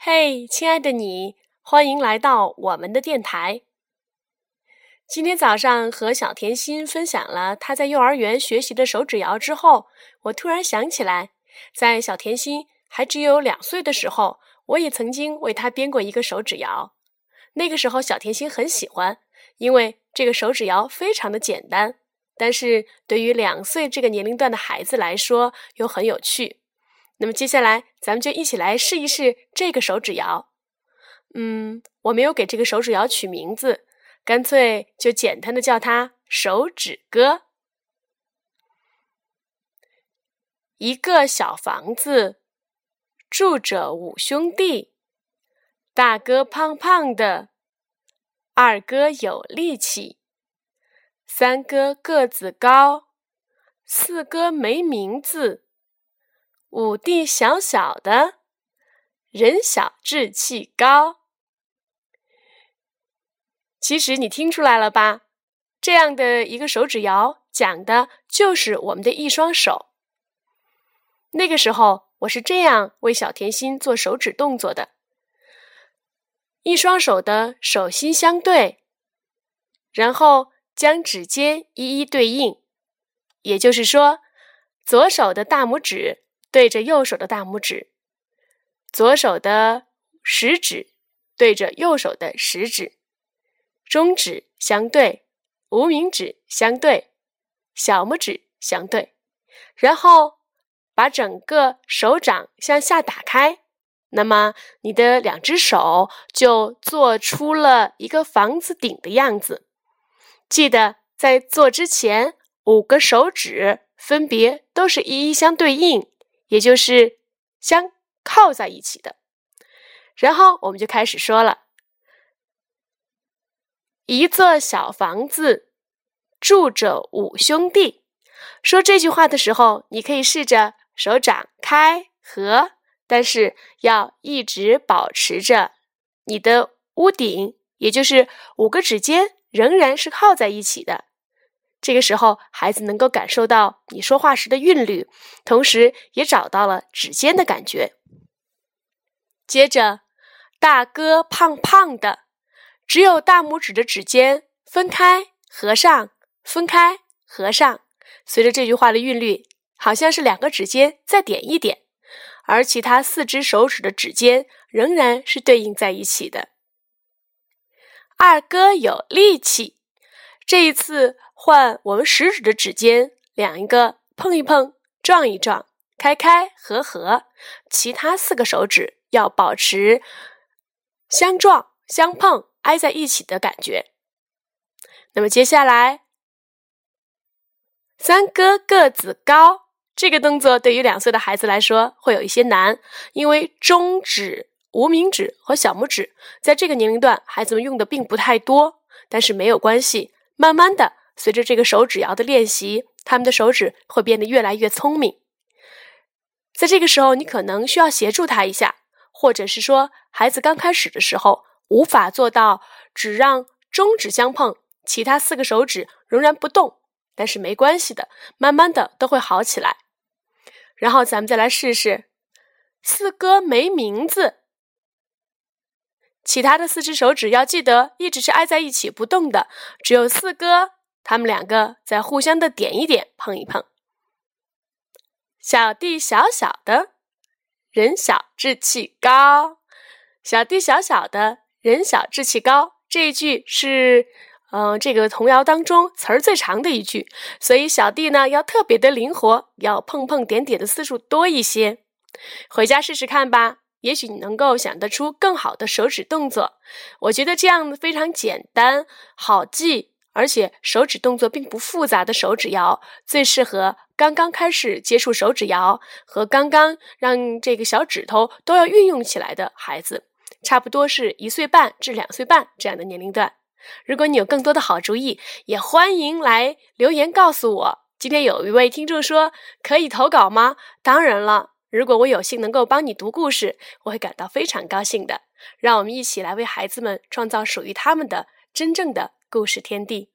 嘿，亲爱的你，欢迎来到我们的电台。今天早上和小甜心分享了她在幼儿园学习的手指谣之后，我突然想起来，在小甜心还只有两岁的时候，我也曾经为她编过一个手指谣。那个时候，小甜心很喜欢，因为这个手指谣非常的简单，但是对于两岁这个年龄段的孩子来说，又很有趣。那么接下来，咱们就一起来试一试这个手指谣。嗯，我没有给这个手指谣取名字，干脆就简单的叫它“手指歌”。一个小房子，住着五兄弟，大哥胖胖的，二哥有力气，三哥个子高，四哥没名字。五弟小小的，人小志气高。其实你听出来了吧？这样的一个手指谣，讲的就是我们的一双手。那个时候，我是这样为小甜心做手指动作的：一双手的手心相对，然后将指尖一一对应。也就是说，左手的大拇指。对着右手的大拇指，左手的食指对着右手的食指，中指相对，无名指相对，小拇指相对，然后把整个手掌向下打开，那么你的两只手就做出了一个房子顶的样子。记得在做之前，五个手指分别都是一一相对应。也就是相靠在一起的，然后我们就开始说了：一座小房子住着五兄弟。说这句话的时候，你可以试着手掌开合，但是要一直保持着你的屋顶，也就是五个指尖仍然是靠在一起的。这个时候，孩子能够感受到你说话时的韵律，同时也找到了指尖的感觉。接着，大哥胖胖的，只有大拇指的指尖分开合上，分开合上。随着这句话的韵律，好像是两个指尖再点一点，而其他四只手指的指尖仍然是对应在一起的。二哥有力气，这一次。换我们食指的指尖，两一个碰一碰，撞一撞，开开合合。其他四个手指要保持相撞、相碰、挨在一起的感觉。那么接下来，三哥个子高，这个动作对于两岁的孩子来说会有一些难，因为中指、无名指和小拇指在这个年龄段孩子们用的并不太多，但是没有关系，慢慢的。随着这个手指谣的练习，他们的手指会变得越来越聪明。在这个时候，你可能需要协助他一下，或者是说，孩子刚开始的时候无法做到只让中指相碰，其他四个手指仍然不动，但是没关系的，慢慢的都会好起来。然后咱们再来试试，四哥没名字，其他的四只手指要记得一直是挨在一起不动的，只有四哥。他们两个在互相的点一点，碰一碰。小弟小小的，人小志气高。小弟小小的，人小志气高。这一句是，嗯，这个童谣当中词儿最长的一句，所以小弟呢要特别的灵活，要碰碰点点的次数多一些。回家试试看吧，也许你能够想得出更好的手指动作。我觉得这样非常简单，好记。而且手指动作并不复杂的手指谣，最适合刚刚开始接触手指谣和刚刚让这个小指头都要运用起来的孩子，差不多是一岁半至两岁半这样的年龄段。如果你有更多的好主意，也欢迎来留言告诉我。今天有一位听众说可以投稿吗？当然了，如果我有幸能够帮你读故事，我会感到非常高兴的。让我们一起来为孩子们创造属于他们的真正的。故事天地。